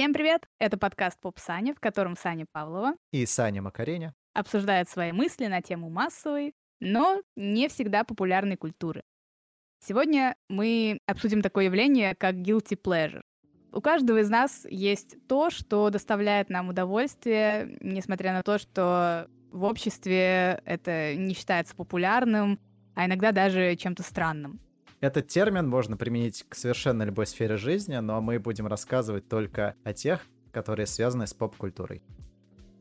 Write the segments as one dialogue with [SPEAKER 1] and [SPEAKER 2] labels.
[SPEAKER 1] Всем привет! Это подкаст «Поп Саня», в котором Саня Павлова
[SPEAKER 2] и Саня Макареня
[SPEAKER 1] обсуждают свои мысли на тему массовой, но не всегда популярной культуры. Сегодня мы обсудим такое явление, как guilty pleasure. У каждого из нас есть то, что доставляет нам удовольствие, несмотря на то, что в обществе это не считается популярным, а иногда даже чем-то странным.
[SPEAKER 2] Этот термин можно применить к совершенно любой сфере жизни, но мы будем рассказывать только о тех, которые связаны с поп-культурой.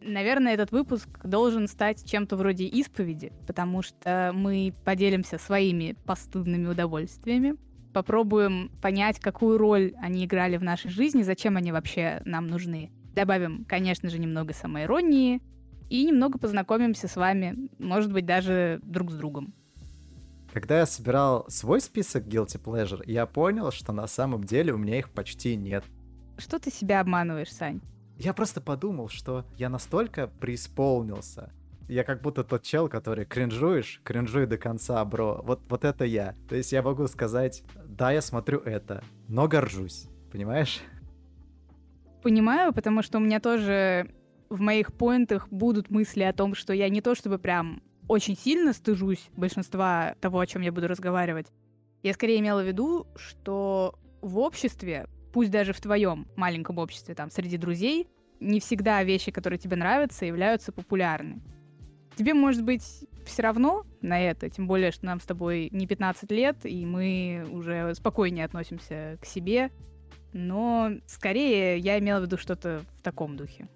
[SPEAKER 1] Наверное, этот выпуск должен стать чем-то вроде исповеди, потому что мы поделимся своими постыдными удовольствиями, попробуем понять, какую роль они играли в нашей жизни, зачем они вообще нам нужны. Добавим, конечно же, немного самоиронии и немного познакомимся с вами, может быть, даже друг с другом.
[SPEAKER 2] Когда я собирал свой список Guilty Pleasure, я понял, что на самом деле у меня их почти нет.
[SPEAKER 1] Что ты себя обманываешь, Сань?
[SPEAKER 2] Я просто подумал, что я настолько преисполнился. Я как будто тот чел, который кринжуешь, кринжуй до конца, бро. Вот, вот это я. То есть я могу сказать, да, я смотрю это, но горжусь. Понимаешь?
[SPEAKER 1] Понимаю, потому что у меня тоже в моих поинтах будут мысли о том, что я не то чтобы прям очень сильно стыжусь большинства того, о чем я буду разговаривать. Я скорее имела в виду, что в обществе, пусть даже в твоем маленьком обществе, там, среди друзей, не всегда вещи, которые тебе нравятся, являются популярны. Тебе, может быть, все равно на это, тем более, что нам с тобой не 15 лет, и мы уже спокойнее относимся к себе, но скорее я имела в виду что-то в таком духе.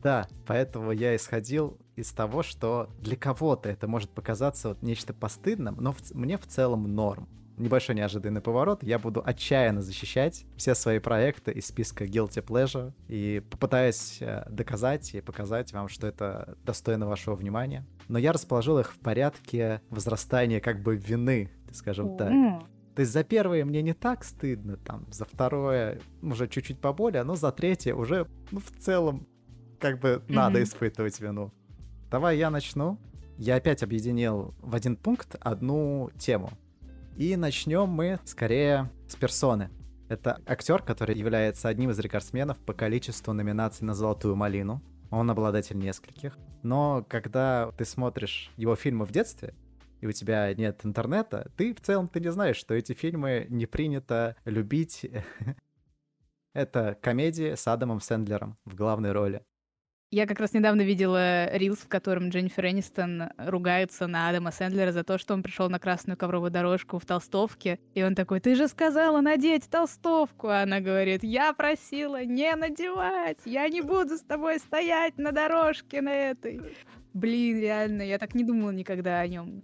[SPEAKER 2] Да, поэтому я исходил из того, что для кого-то это может показаться вот нечто постыдным, но в, мне в целом норм. Небольшой неожиданный поворот. Я буду отчаянно защищать все свои проекты из списка Guilty Pleasure и попытаюсь э, доказать и показать вам, что это достойно вашего внимания. Но я расположил их в порядке возрастания как бы вины, скажем так. То есть за первое мне не так стыдно, там, за второе уже чуть-чуть поболее, но за третье уже ну, в целом как бы mm-hmm. надо испытывать вину. Давай я начну. Я опять объединил в один пункт одну тему. И начнем мы скорее с персоны. Это актер, который является одним из рекордсменов по количеству номинаций на «Золотую малину». Он обладатель нескольких. Но когда ты смотришь его фильмы в детстве, и у тебя нет интернета, ты в целом ты не знаешь, что эти фильмы не принято любить. Это комедия с Адамом Сэндлером в главной роли.
[SPEAKER 1] Я как раз недавно видела рилс, в котором Дженнифер Энистон ругается на Адама Сэндлера за то, что он пришел на красную ковровую дорожку в толстовке. И он такой, ты же сказала надеть толстовку. А она говорит, я просила не надевать. Я не буду с тобой стоять на дорожке на этой. Блин, реально, я так не думала никогда о нем.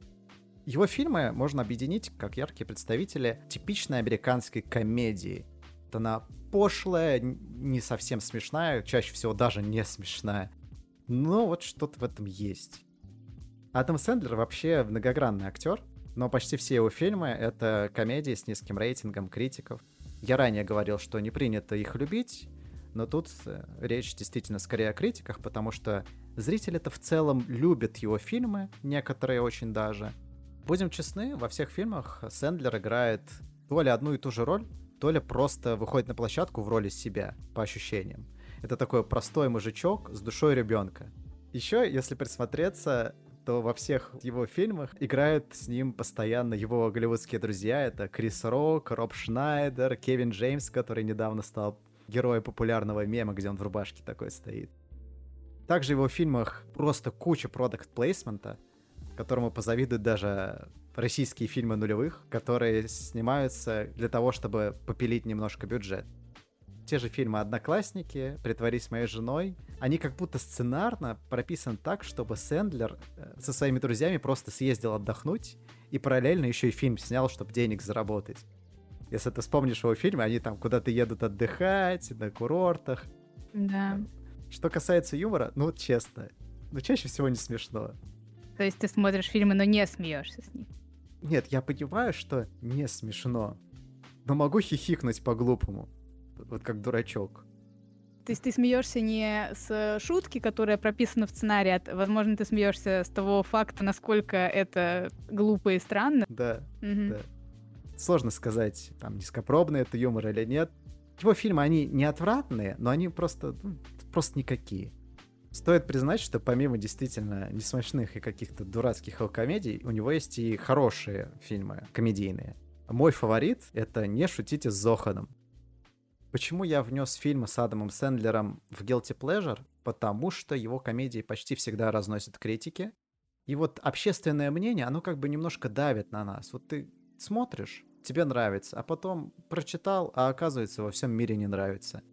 [SPEAKER 2] Его фильмы можно объединить как яркие представители типичной американской комедии. Она пошлая, не совсем смешная, чаще всего даже не смешная. Но вот что-то в этом есть. Адам Сэндлер вообще многогранный актер, но почти все его фильмы — это комедии с низким рейтингом критиков. Я ранее говорил, что не принято их любить, но тут э, речь действительно скорее о критиках, потому что зрители-то в целом любят его фильмы, некоторые очень даже. Будем честны, во всех фильмах Сэндлер играет то ли одну и ту же роль, то ли просто выходит на площадку в роли себя, по ощущениям. Это такой простой мужичок с душой ребенка. Еще, если присмотреться, то во всех его фильмах играют с ним постоянно его голливудские друзья. Это Крис Рок, Роб Шнайдер, Кевин Джеймс, который недавно стал героем популярного мема, где он в рубашке такой стоит. Также в его фильмах просто куча продукт плейсмента, которому позавидуют даже российские фильмы нулевых, которые снимаются для того, чтобы попилить немножко бюджет. Те же фильмы «Одноклассники», «Притворись моей женой», они как будто сценарно прописаны так, чтобы Сэндлер э, со своими друзьями просто съездил отдохнуть и параллельно еще и фильм снял, чтобы денег заработать. Если ты вспомнишь его фильмы, они там куда-то едут отдыхать, на курортах.
[SPEAKER 1] Да.
[SPEAKER 2] Что касается юмора, ну, честно, ну, чаще всего не смешно.
[SPEAKER 1] То есть ты смотришь фильмы, но не смеешься с них?
[SPEAKER 2] Нет, я понимаю, что не смешно, но могу хихикнуть по-глупому, вот как дурачок.
[SPEAKER 1] То есть ты смеешься не с шутки, которая прописана в сценарии, а, возможно, ты смеешься с того факта, насколько это глупо и странно.
[SPEAKER 2] Да, угу. да. Сложно сказать, там, низкопробный это юмор или нет. Его фильмы, они не отвратные, но они просто, ну, просто никакие. Стоит признать, что помимо действительно несмешных и каких-то дурацких комедий, у него есть и хорошие фильмы комедийные. Мой фаворит — это «Не шутите с Зоханом». Почему я внес фильмы с Адамом Сэндлером в Guilty Pleasure? Потому что его комедии почти всегда разносят критики. И вот общественное мнение, оно как бы немножко давит на нас. Вот ты смотришь, тебе нравится, а потом прочитал, а оказывается во всем мире не нравится.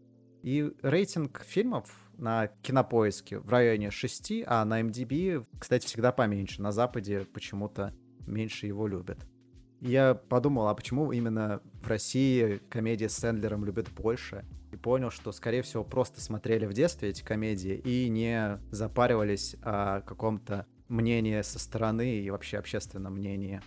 [SPEAKER 2] И рейтинг фильмов на кинопоиске в районе 6, а на MDB, кстати, всегда поменьше. На Западе почему-то меньше его любят. Я подумал, а почему именно в России комедии с Сэндлером любят больше? И понял, что, скорее всего, просто смотрели в детстве эти комедии и не запаривались о каком-то мнении со стороны и вообще общественном мнении.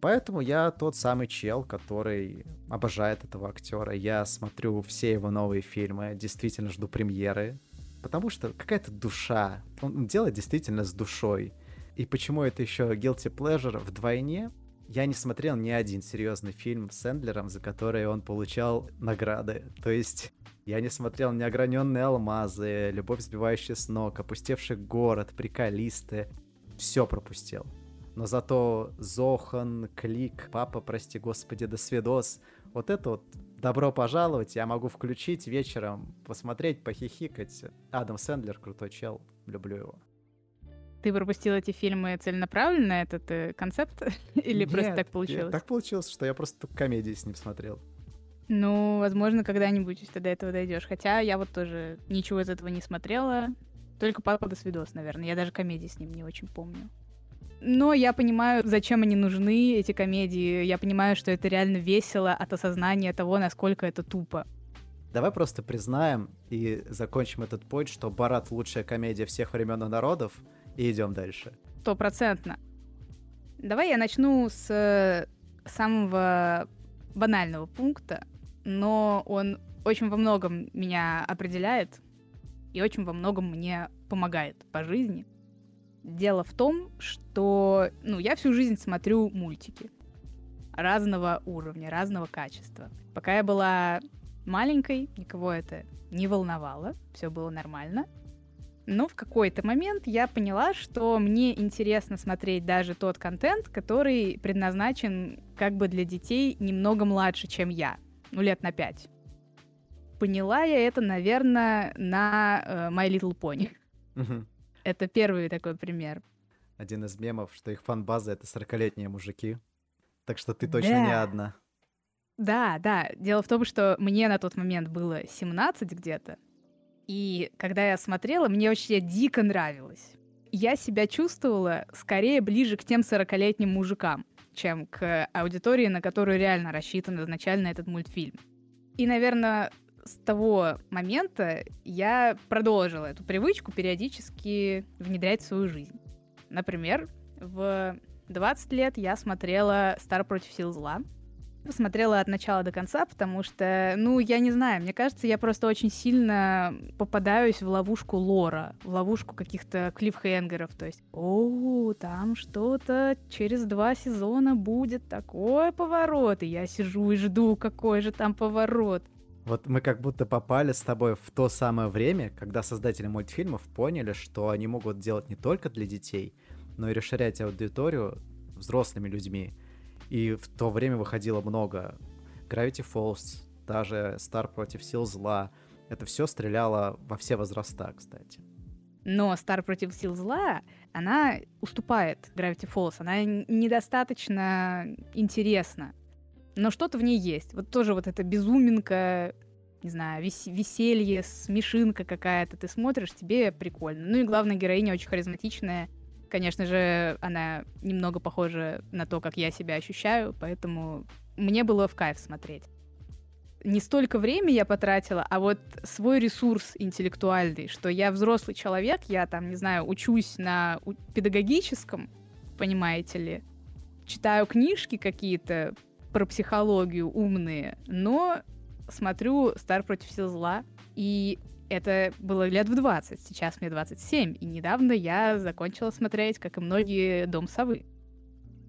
[SPEAKER 2] Поэтому я тот самый чел, который обожает этого актера. Я смотрю все его новые фильмы, действительно жду премьеры. Потому что какая-то душа. Он делает действительно с душой. И почему это еще guilty pleasure вдвойне? Я не смотрел ни один серьезный фильм с Эндлером, за который он получал награды. То есть я не смотрел «Неограненные алмазы», «Любовь, сбивающая с ног», «Опустевший город», «Приколисты». Все пропустил. Но зато Зохан, Клик, Папа, прости господи, до свидос. Вот это вот добро пожаловать, я могу включить вечером, посмотреть, похихикать. Адам Сэндлер крутой чел, люблю его.
[SPEAKER 1] Ты пропустил эти фильмы целенаправленно, этот э, концепт? Или
[SPEAKER 2] Нет,
[SPEAKER 1] просто так получилось?
[SPEAKER 2] Так получилось, что я просто комедии с ним смотрел.
[SPEAKER 1] Ну, возможно, когда-нибудь ты до этого дойдешь. Хотя я вот тоже ничего из этого не смотрела. Только папа до свидос, наверное. Я даже комедии с ним не очень помню. Но я понимаю, зачем они нужны, эти комедии. Я понимаю, что это реально весело от осознания того, насколько это тупо.
[SPEAKER 2] Давай просто признаем и закончим этот путь, что Барат лучшая комедия всех времен и народов, и идем дальше.
[SPEAKER 1] Стопроцентно. Давай я начну с э, самого банального пункта, но он очень во многом меня определяет и очень во многом мне помогает по жизни. Дело в том, что ну, я всю жизнь смотрю мультики разного уровня, разного качества. Пока я была маленькой, никого это не волновало, все было нормально. Но в какой-то момент я поняла, что мне интересно смотреть даже тот контент, который предназначен как бы для детей немного младше, чем я. Ну, лет на пять. Поняла я это, наверное, на uh, My Little Pony. Это первый такой пример.
[SPEAKER 2] Один из мемов, что их фан-база — это 40-летние мужики. Так что ты точно да. не одна.
[SPEAKER 1] Да, да. Дело в том, что мне на тот момент было 17 где-то, и когда я смотрела, мне вообще дико нравилось. Я себя чувствовала скорее ближе к тем 40-летним мужикам, чем к аудитории, на которую реально рассчитан изначально этот мультфильм. И, наверное, с того момента я продолжила эту привычку периодически внедрять в свою жизнь. Например, в 20 лет я смотрела «Стар против сил зла», посмотрела от начала до конца, потому что, ну, я не знаю, мне кажется, я просто очень сильно попадаюсь в ловушку лора, в ловушку каких-то клиффхенгеров, то есть, о, там что-то через два сезона будет такой поворот, и я сижу и жду, какой же там поворот.
[SPEAKER 2] Вот мы как будто попали с тобой в то самое время, когда создатели мультфильмов поняли, что они могут делать не только для детей, но и расширять аудиторию взрослыми людьми. И в то время выходило много. Gravity Falls, даже Star против сил зла. Это все стреляло во все возраста, кстати.
[SPEAKER 1] Но Star против сил зла, она уступает Gravity Falls. Она недостаточно интересна. Но что-то в ней есть. Вот тоже вот эта безуминка, не знаю, вес- веселье, смешинка какая-то. Ты смотришь, тебе прикольно. Ну и главная героиня очень харизматичная, Конечно же, она немного похожа на то, как я себя ощущаю, поэтому мне было в кайф смотреть. Не столько времени я потратила, а вот свой ресурс интеллектуальный, что я взрослый человек, я там, не знаю, учусь на педагогическом, понимаете ли, читаю книжки какие-то про психологию умные, но смотрю «Стар против сил зла», и это было лет в 20, сейчас мне 27, и недавно я закончила смотреть, как и многие, «Дом совы».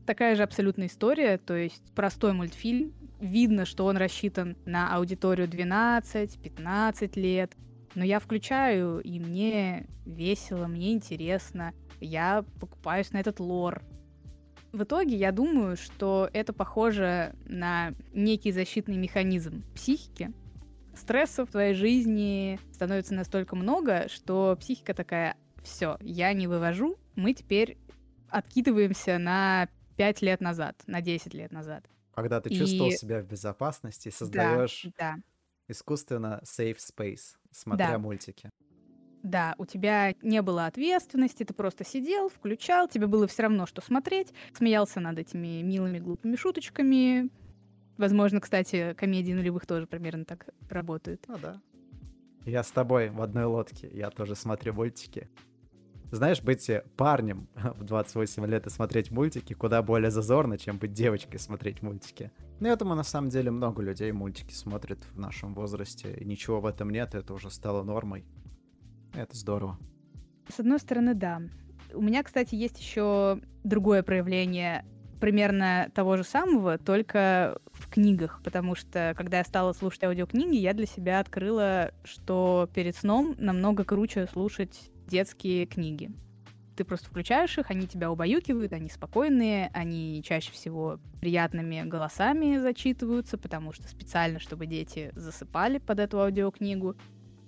[SPEAKER 1] Такая же абсолютная история, то есть простой мультфильм, видно, что он рассчитан на аудиторию 12-15 лет. Но я включаю, и мне весело, мне интересно. Я покупаюсь на этот лор. В итоге я думаю, что это похоже на некий защитный механизм психики. Стресса в твоей жизни становится настолько много, что психика такая, все, я не вывожу, мы теперь откидываемся на 5 лет назад, на 10 лет назад.
[SPEAKER 2] Когда ты чувствовал и... себя в безопасности, создаешь
[SPEAKER 1] да, да.
[SPEAKER 2] искусственно safe space, смотря
[SPEAKER 1] да.
[SPEAKER 2] мультики.
[SPEAKER 1] Да, у тебя не было ответственности, ты просто сидел, включал, тебе было все равно, что смотреть, смеялся над этими милыми глупыми шуточками. Возможно, кстати, комедии нулевых тоже примерно так работают.
[SPEAKER 2] Ну да. Я с тобой в одной лодке, я тоже смотрю мультики. Знаешь, быть парнем в 28 лет и смотреть мультики куда более зазорно, чем быть девочкой и смотреть мультики. Ну, я думаю, на самом деле много людей мультики смотрят в нашем возрасте, и ничего в этом нет, это уже стало нормой. Это здорово.
[SPEAKER 1] С одной стороны, да. У меня, кстати, есть еще другое проявление примерно того же самого, только в книгах, потому что когда я стала слушать аудиокниги, я для себя открыла, что перед сном намного круче слушать детские книги. Ты просто включаешь их, они тебя убаюкивают, они спокойные, они чаще всего приятными голосами зачитываются, потому что специально, чтобы дети засыпали под эту аудиокнигу.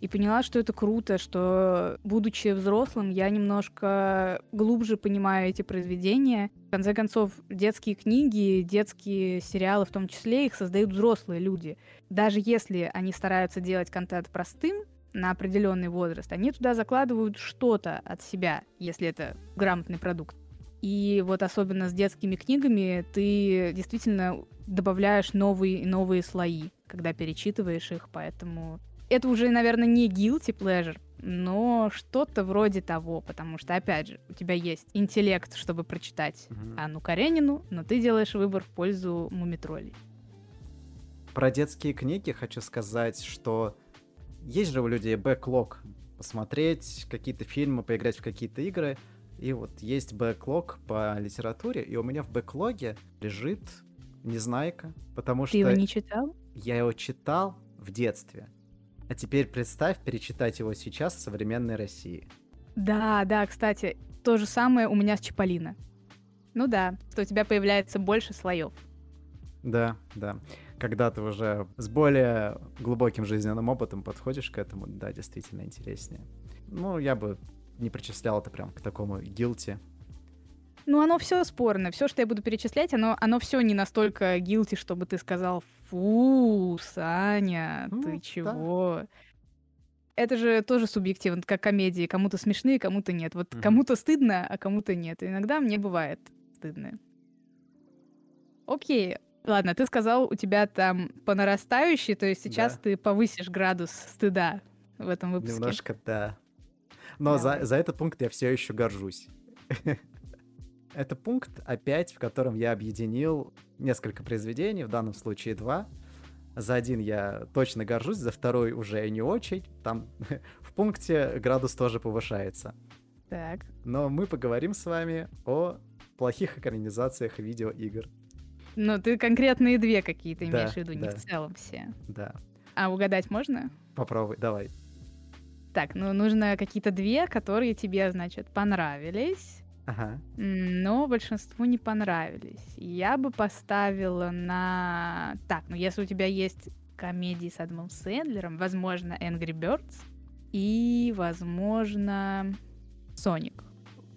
[SPEAKER 1] И поняла, что это круто, что, будучи взрослым, я немножко глубже понимаю эти произведения. В конце концов, детские книги, детские сериалы в том числе, их создают взрослые люди. Даже если они стараются делать контент простым, на определенный возраст, они туда закладывают что-то от себя, если это грамотный продукт. И вот особенно с детскими книгами ты действительно добавляешь новые и новые слои, когда перечитываешь их, поэтому это уже, наверное, не guilty pleasure, но что-то вроде того, потому что, опять же, у тебя есть интеллект, чтобы прочитать mm-hmm. Анну Каренину, но ты делаешь выбор в пользу мумитролей.
[SPEAKER 2] Про детские книги хочу сказать, что есть же у людей бэклог посмотреть какие-то фильмы, поиграть в какие-то игры. И вот есть бэклог по литературе, и у меня в бэклоге лежит Незнайка, потому
[SPEAKER 1] Ты
[SPEAKER 2] что...
[SPEAKER 1] Ты его не читал?
[SPEAKER 2] Я его читал в детстве. А теперь представь перечитать его сейчас в современной России.
[SPEAKER 1] Да, да, кстати, то же самое у меня с Чаполина. Ну да, что у тебя появляется больше слоев.
[SPEAKER 2] Да, да когда ты уже с более глубоким жизненным опытом подходишь к этому, да, действительно интереснее. Ну, я бы не причислял это прям к такому гилти.
[SPEAKER 1] Ну, оно все спорно. Все, что я буду перечислять, оно, оно все не настолько гилти, чтобы ты сказал, фу, Саня, ну, ты чего? Да. Это же тоже субъективно, как комедии. Кому-то смешные, кому-то нет. Вот угу. кому-то стыдно, а кому-то нет. иногда мне бывает стыдно. Окей, Ладно, ты сказал, у тебя там по нарастающей, то есть сейчас да. ты повысишь градус стыда в этом выпуске.
[SPEAKER 2] Немножко, да. Но за, за этот пункт я все еще горжусь. Это пункт опять, в котором я объединил несколько произведений, в данном случае два. За один я точно горжусь, за второй уже не очень. Там в пункте градус тоже повышается.
[SPEAKER 1] Так.
[SPEAKER 2] Но мы поговорим с вами о плохих экранизациях видеоигр.
[SPEAKER 1] Ну, ты конкретные две какие-то да, имеешь в виду, не
[SPEAKER 2] да.
[SPEAKER 1] в целом все.
[SPEAKER 2] Да.
[SPEAKER 1] А угадать можно?
[SPEAKER 2] Попробуй, давай.
[SPEAKER 1] Так, ну нужно какие-то две, которые тебе, значит, понравились.
[SPEAKER 2] Ага.
[SPEAKER 1] Но большинству не понравились. Я бы поставила на... Так, ну если у тебя есть комедии с Адамом Сэндлером, возможно, Angry Birds и, возможно, Соник.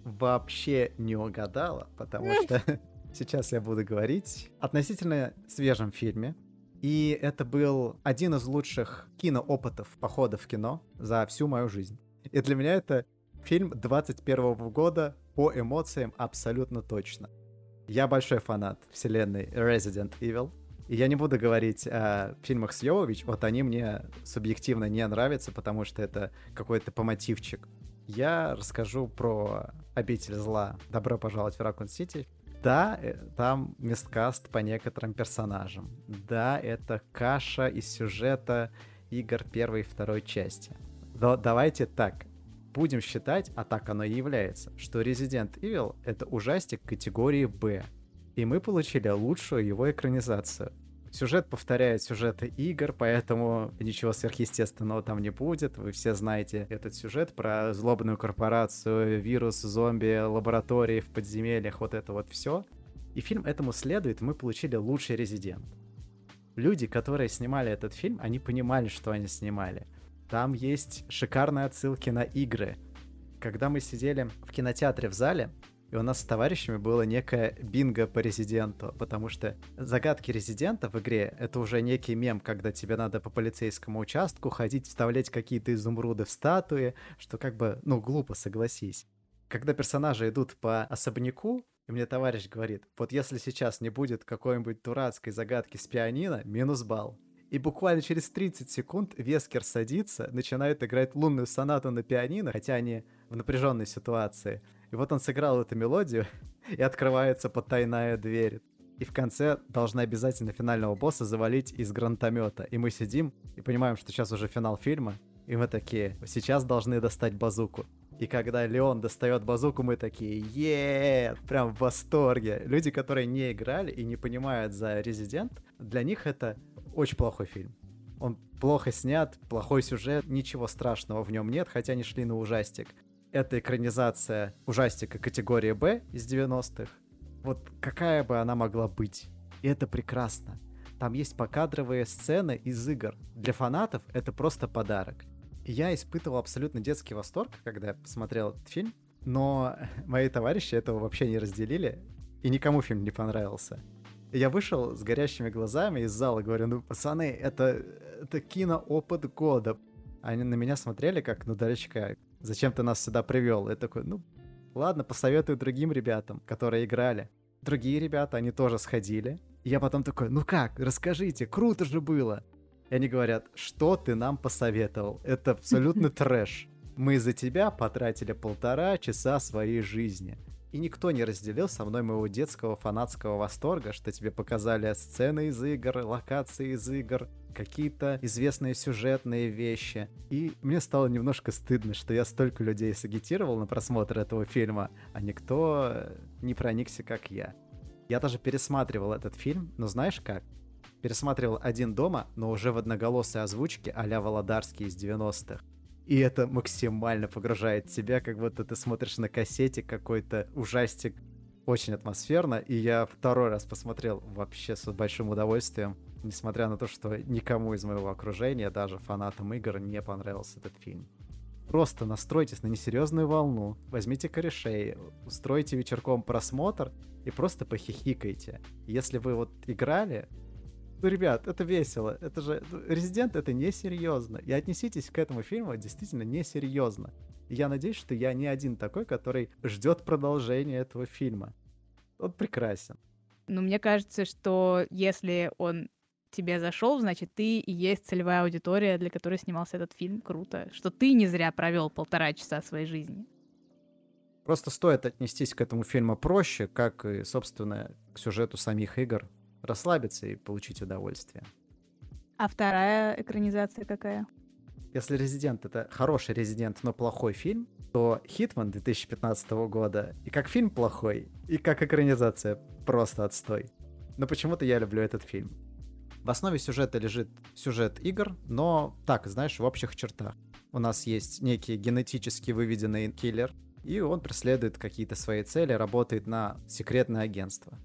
[SPEAKER 2] Вообще не угадала, потому что Сейчас я буду говорить относительно свежем фильме. И это был один из лучших киноопытов похода в кино за всю мою жизнь. И для меня это фильм 21 года по эмоциям абсолютно точно. Я большой фанат вселенной Resident Evil. И я не буду говорить о фильмах с Йовович, вот они мне субъективно не нравятся, потому что это какой-то помотивчик. Я расскажу про «Обитель зла. Добро пожаловать в Ракун Сити», да, э, там месткаст по некоторым персонажам. Да, это каша из сюжета игр первой и второй части. Но давайте так. Будем считать, а так оно и является, что Resident Evil — это ужастик категории «Б». И мы получили лучшую его экранизацию. Сюжет повторяет сюжеты игр, поэтому ничего сверхъестественного там не будет. Вы все знаете этот сюжет про злобную корпорацию, вирус, зомби, лаборатории в подземельях, вот это вот все. И фильм этому следует, мы получили лучший резидент. Люди, которые снимали этот фильм, они понимали, что они снимали. Там есть шикарные отсылки на игры. Когда мы сидели в кинотеатре в зале, и у нас с товарищами было некое бинго по резиденту, потому что загадки резидента в игре — это уже некий мем, когда тебе надо по полицейскому участку ходить, вставлять какие-то изумруды в статуи, что как бы, ну, глупо, согласись. Когда персонажи идут по особняку, и мне товарищ говорит, вот если сейчас не будет какой-нибудь дурацкой загадки с пианино, минус балл. И буквально через 30 секунд Вескер садится, начинает играть лунную сонату на пианино, хотя они в напряженной ситуации. И вот он сыграл эту мелодию, и открывается потайная дверь. И в конце должны обязательно финального босса завалить из гранатомета. И мы сидим и понимаем, что сейчас уже финал фильма. И мы такие, сейчас должны достать базуку. И когда Леон достает базуку, мы такие, е прям в восторге. Люди, которые не играли и не понимают за Резидент, для них это очень плохой фильм. Он плохо снят, плохой сюжет, ничего страшного в нем нет, хотя они шли на ужастик это экранизация ужастика категории Б из 90-х. Вот какая бы она могла быть. И это прекрасно. Там есть покадровые сцены из игр. Для фанатов это просто подарок. Я испытывал абсолютно детский восторг, когда я посмотрел этот фильм, но мои товарищи этого вообще не разделили, и никому фильм не понравился. Я вышел с горящими глазами из зала, говорю, ну, пацаны, это, это киноопыт года. Они на меня смотрели как на дурачка зачем ты нас сюда привел? Я такой, ну, ладно, посоветую другим ребятам, которые играли. Другие ребята, они тоже сходили. И я потом такой, ну как, расскажите, круто же было. И они говорят, что ты нам посоветовал? Это абсолютно трэш. Мы за тебя потратили полтора часа своей жизни. И никто не разделил со мной моего детского фанатского восторга, что тебе показали сцены из игр, локации из игр, какие-то известные сюжетные вещи. И мне стало немножко стыдно, что я столько людей сагитировал на просмотр этого фильма, а никто не проникся, как я. Я даже пересматривал этот фильм, но знаешь как? Пересматривал «Один дома», но уже в одноголосой озвучке а-ля Володарский из 90-х. И это максимально погружает тебя, как будто ты смотришь на кассете какой-то ужастик. Очень атмосферно, и я второй раз посмотрел вообще с большим удовольствием несмотря на то, что никому из моего окружения, даже фанатам игр, не понравился этот фильм. Просто настройтесь на несерьезную волну, возьмите корешей, устройте вечерком просмотр и просто похихикайте. Если вы вот играли, ну, ребят, это весело. Это же... Резидент это несерьезно. И отнеситесь к этому фильму действительно несерьезно. И я надеюсь, что я не один такой, который ждет продолжения этого фильма. Он прекрасен.
[SPEAKER 1] Ну, мне кажется, что если он тебе зашел, значит, ты и есть целевая аудитория, для которой снимался этот фильм. Круто. Что ты не зря провел полтора часа своей жизни.
[SPEAKER 2] Просто стоит отнестись к этому фильму проще, как и, собственно, к сюжету самих игр. Расслабиться и получить удовольствие.
[SPEAKER 1] А вторая экранизация какая?
[SPEAKER 2] Если «Резидент» — это хороший «Резидент», но плохой фильм, то «Хитман» 2015 года и как фильм плохой, и как экранизация просто отстой. Но почему-то я люблю этот фильм. В основе сюжета лежит сюжет игр, но так, знаешь, в общих чертах. У нас есть некий генетически выведенный киллер, и он преследует какие-то свои цели, работает на секретное агентство.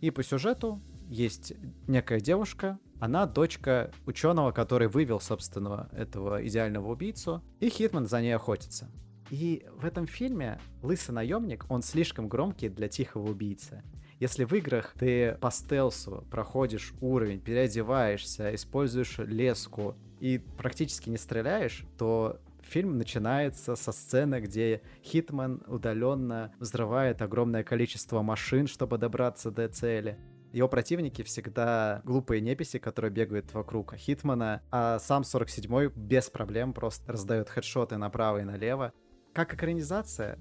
[SPEAKER 2] И по сюжету есть некая девушка, она дочка ученого, который вывел, собственно, этого идеального убийцу, и Hitman за ней охотится. И в этом фильме лысый наемник, он слишком громкий для тихого убийцы. Если в играх ты по стелсу проходишь уровень, переодеваешься, используешь леску и практически не стреляешь, то фильм начинается со сцены, где Hitman удаленно взрывает огромное количество машин, чтобы добраться до цели. Его противники всегда глупые неписи, которые бегают вокруг Хитмана, а сам 47-й без проблем просто раздает хедшоты направо и налево. Как экранизация,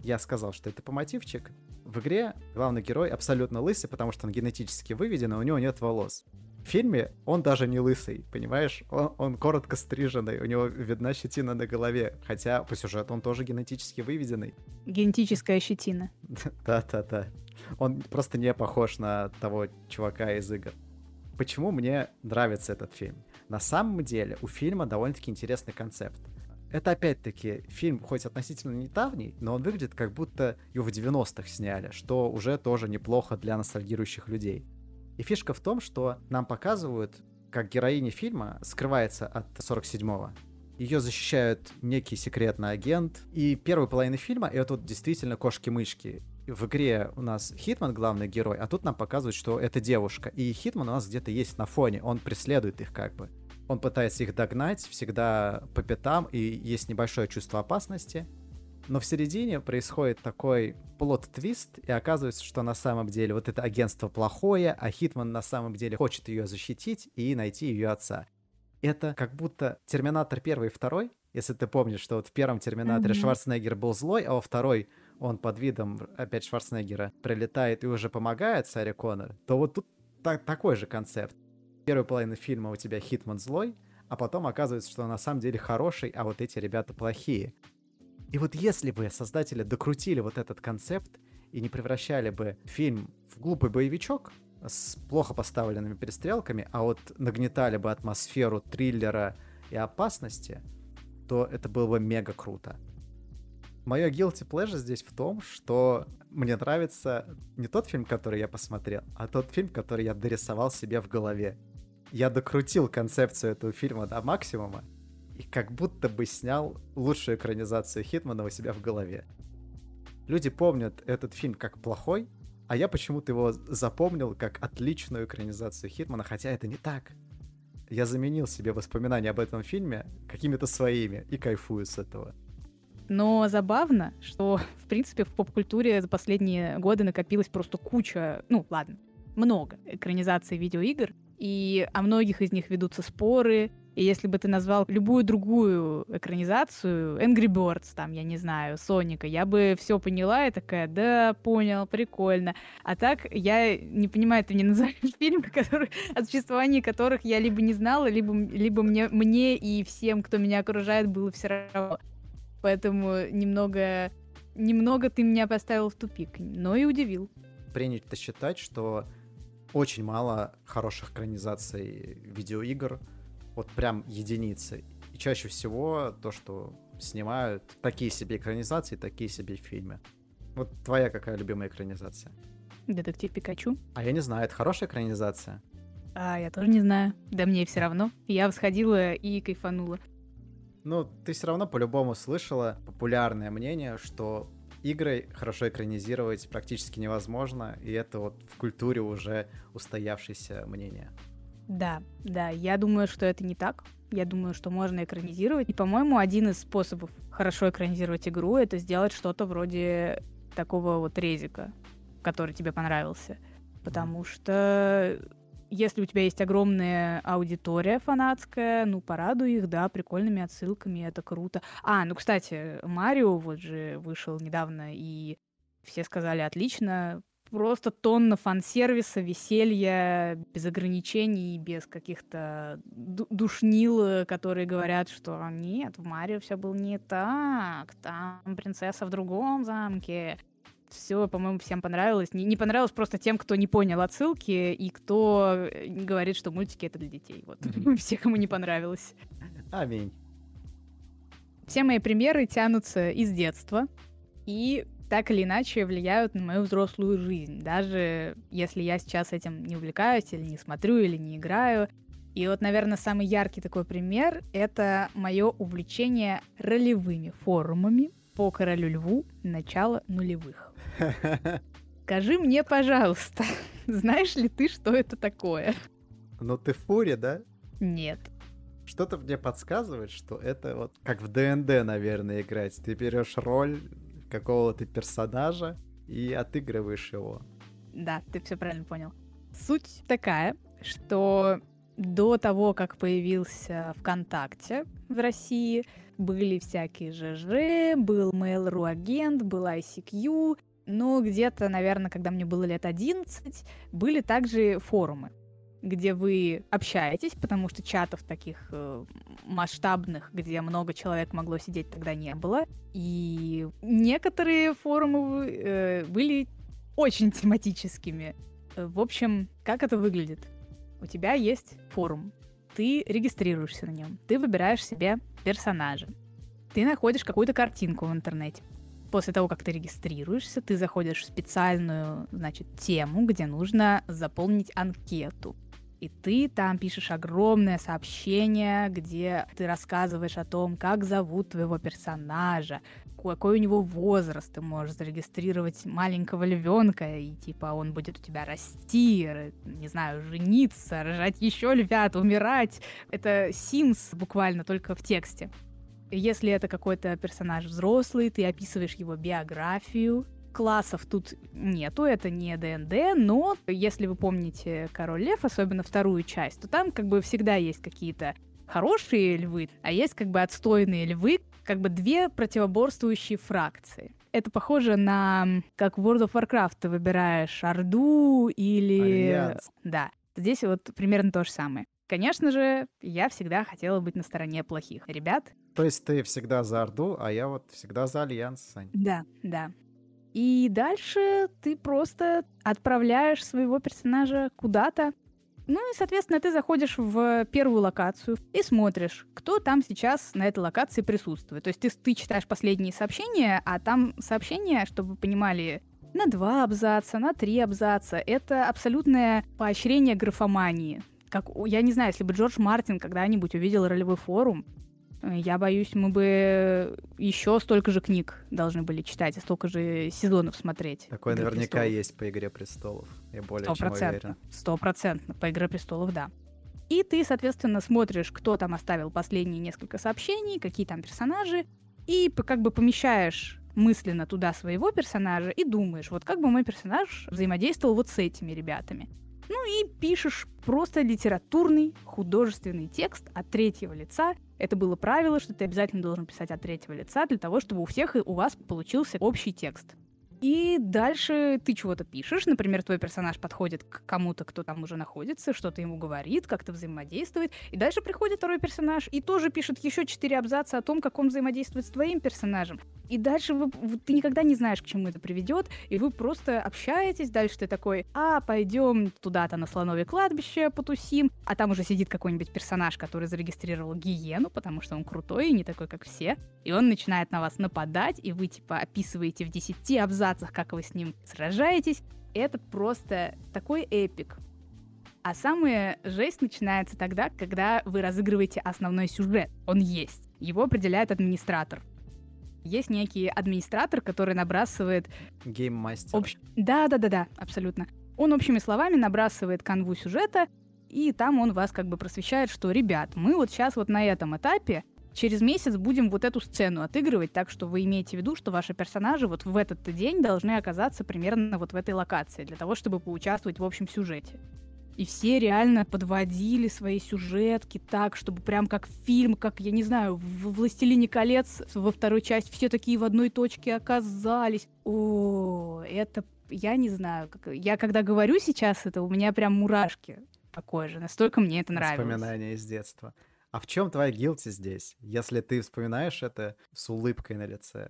[SPEAKER 2] я сказал, что это по мотивчик, в игре главный герой абсолютно лысый, потому что он генетически выведен, и у него нет волос. В фильме он даже не лысый, понимаешь? Он, он коротко стриженный, у него видна щетина на голове, хотя по сюжету он тоже генетически выведенный.
[SPEAKER 1] Генетическая щетина.
[SPEAKER 2] Да-да-да. Он просто не похож на того чувака из игр. Почему мне нравится этот фильм? На самом деле у фильма довольно-таки интересный концепт. Это опять-таки фильм, хоть относительно недавний, но он выглядит как будто его в 90-х сняли, что уже тоже неплохо для ностальгирующих людей. И фишка в том, что нам показывают, как героиня фильма скрывается от 47-го. Ее защищают некий секретный агент. И первую половину фильма это вот действительно кошки-мышки. В игре у нас Hitman главный герой, а тут нам показывают, что это девушка. И Hitman у нас где-то есть на фоне, он преследует их как бы. Он пытается их догнать, всегда по пятам, и есть небольшое чувство опасности. Но в середине происходит такой plot twist, и оказывается, что на самом деле вот это агентство плохое, а Hitman на самом деле хочет ее защитить и найти ее отца. Это как будто Терминатор первый и второй, если ты помнишь, что вот в первом Терминаторе mm-hmm. Шварценеггер был злой, а во второй он под видом опять Шварценеггера прилетает и уже помогает Саре Коннор, то вот тут так, такой же концепт первую половину фильма у тебя Хитман злой, а потом оказывается, что он на самом деле хороший, а вот эти ребята плохие. И вот если бы создатели докрутили вот этот концепт и не превращали бы фильм в глупый боевичок с плохо поставленными перестрелками, а вот нагнетали бы атмосферу триллера и опасности, то это было бы мега круто. Мое guilty pleasure здесь в том, что мне нравится не тот фильм, который я посмотрел, а тот фильм, который я дорисовал себе в голове я докрутил концепцию этого фильма до максимума и как будто бы снял лучшую экранизацию Хитмана у себя в голове. Люди помнят этот фильм как плохой, а я почему-то его запомнил как отличную экранизацию Хитмана, хотя это не так. Я заменил себе воспоминания об этом фильме какими-то своими и кайфую с этого.
[SPEAKER 1] Но забавно, что, в принципе, в поп-культуре за последние годы накопилась просто куча, ну ладно, много экранизаций видеоигр, и о многих из них ведутся споры. И если бы ты назвал любую другую экранизацию, Angry Birds, там, я не знаю, Соника, я бы все поняла и такая, да, понял, прикольно. А так я не понимаю, ты мне называешь фильмы, которые, о существовании которых я либо не знала, либо, либо мне, мне и всем, кто меня окружает, было все равно. Поэтому немного, немного ты меня поставил в тупик, но и удивил.
[SPEAKER 2] Принято считать, что очень мало хороших экранизаций видеоигр, вот прям единицы. И чаще всего то, что снимают такие себе экранизации, такие себе фильмы. Вот твоя какая любимая экранизация?
[SPEAKER 1] Детектив Пикачу.
[SPEAKER 2] А я не знаю, это хорошая экранизация?
[SPEAKER 1] А, я тоже не знаю. Да мне все равно. Я всходила и кайфанула.
[SPEAKER 2] Ну, ты все равно по-любому слышала популярное мнение, что игры хорошо экранизировать практически невозможно, и это вот в культуре уже устоявшееся мнение.
[SPEAKER 1] Да, да, я думаю, что это не так. Я думаю, что можно экранизировать. И, по-моему, один из способов хорошо экранизировать игру — это сделать что-то вроде такого вот резика, который тебе понравился. Потому что если у тебя есть огромная аудитория фанатская, ну, порадуй их, да, прикольными отсылками, это круто. А, ну, кстати, Марио вот же вышел недавно, и все сказали отлично, просто тонна фан-сервиса, веселья, без ограничений, без каких-то душнил, которые говорят, что нет, в Марио все было не так, там принцесса в другом замке все, по-моему, всем понравилось. Не, не понравилось просто тем, кто не понял отсылки и кто э, говорит, что мультики это для детей. Вот все, кому не понравилось.
[SPEAKER 2] Аминь.
[SPEAKER 1] Все мои примеры тянутся из детства и так или иначе влияют на мою взрослую жизнь, даже если я сейчас этим не увлекаюсь или не смотрю или не играю. И вот, наверное, самый яркий такой пример — это мое увлечение ролевыми форумами по Королю Льву начала нулевых. Скажи мне, пожалуйста, знаешь ли ты, что это такое?
[SPEAKER 2] Ну ты в фуре, да?
[SPEAKER 1] Нет.
[SPEAKER 2] Что-то мне подсказывает, что это вот как в ДНД, наверное, играть. Ты берешь роль какого-то персонажа и отыгрываешь его.
[SPEAKER 1] Да, ты все правильно понял. Суть такая, что до того, как появился ВКонтакте в России, были всякие ЖЖ, был Mail.ru агент, был ICQ, но где-то, наверное, когда мне было лет 11, были также форумы, где вы общаетесь, потому что чатов таких э, масштабных, где много человек могло сидеть, тогда не было. И некоторые форумы э, были очень тематическими. В общем, как это выглядит? у тебя есть форум, ты регистрируешься на нем, ты выбираешь себе персонажа, ты находишь какую-то картинку в интернете. После того, как ты регистрируешься, ты заходишь в специальную, значит, тему, где нужно заполнить анкету. И ты там пишешь огромное сообщение, где ты рассказываешь о том, как зовут твоего персонажа, какой у него возраст, ты можешь зарегистрировать маленького львенка, и типа он будет у тебя расти, не знаю, жениться, рожать еще львят, умирать. Это Sims буквально только в тексте. Если это какой-то персонаж взрослый, ты описываешь его биографию, классов тут нету, это не ДНД, но если вы помните Король Лев, особенно вторую часть, то там как бы всегда есть какие-то хорошие львы, а есть как бы отстойные львы, как бы две противоборствующие фракции. Это похоже на как в World of Warcraft ты выбираешь Орду или...
[SPEAKER 2] Альянс.
[SPEAKER 1] Да. Здесь вот примерно то же самое. Конечно же, я всегда хотела быть на стороне плохих ребят.
[SPEAKER 2] То есть ты всегда за Орду, а я вот всегда за Альянс, Сань.
[SPEAKER 1] Да, да. И дальше ты просто отправляешь своего персонажа куда-то, ну и, соответственно, ты заходишь в первую локацию и смотришь, кто там сейчас на этой локации присутствует. То есть ты, ты читаешь последние сообщения, а там сообщения, чтобы вы понимали, на два абзаца, на три абзаца. Это абсолютное поощрение графомании. Как, я не знаю, если бы Джордж Мартин когда-нибудь увидел ролевой форум, я боюсь, мы бы еще столько же книг должны были читать и столько же сезонов смотреть.
[SPEAKER 2] Такое
[SPEAKER 1] «Игры
[SPEAKER 2] наверняка
[SPEAKER 1] престолов».
[SPEAKER 2] есть по «Игре престолов». Я более
[SPEAKER 1] Сто
[SPEAKER 2] чем
[SPEAKER 1] процентов.
[SPEAKER 2] уверен.
[SPEAKER 1] Стопроцентно. По «Игре престолов», да. И ты, соответственно, смотришь, кто там оставил последние несколько сообщений, какие там персонажи, и как бы помещаешь мысленно туда своего персонажа и думаешь, вот как бы мой персонаж взаимодействовал вот с этими ребятами. Ну и пишешь просто литературный художественный текст от третьего лица. Это было правило, что ты обязательно должен писать от третьего лица для того, чтобы у всех и у вас получился общий текст. И дальше ты чего-то пишешь, например, твой персонаж подходит к кому-то, кто там уже находится, что-то ему говорит, как-то взаимодействует, и дальше приходит второй персонаж и тоже пишет еще четыре абзаца о том, как он взаимодействует с твоим персонажем. И дальше вы, ты никогда не знаешь, к чему это приведет, и вы просто общаетесь, дальше ты такой, а, пойдем туда-то на слоновье кладбище потусим, а там уже сидит какой-нибудь персонаж, который зарегистрировал гиену, потому что он крутой и не такой, как все, и он начинает на вас нападать, и вы, типа, описываете в 10 абзацах, как вы с ним сражаетесь. Это просто такой эпик. А самая жесть начинается тогда, когда вы разыгрываете основной сюжет. Он есть. Его определяет администратор. Есть некий администратор, который набрасывает
[SPEAKER 2] Гейммастер.
[SPEAKER 1] Общ- Да, да, да, да, абсолютно. Он общими словами набрасывает канву сюжета, и там он вас как бы просвещает, что, ребят, мы вот сейчас вот на этом этапе через месяц будем вот эту сцену отыгрывать, так что вы имеете в виду, что ваши персонажи вот в этот день должны оказаться примерно вот в этой локации, для того, чтобы поучаствовать в общем сюжете. И все реально подводили свои сюжетки так, чтобы прям как фильм, как, я не знаю, в «Властелине колец» во второй части все такие в одной точке оказались. О, это, я не знаю, я когда говорю сейчас это, у меня прям мурашки по коже, настолько мне это нравилось.
[SPEAKER 2] Воспоминания из детства. А в чем твоя гилти здесь, если ты вспоминаешь это с улыбкой на лице?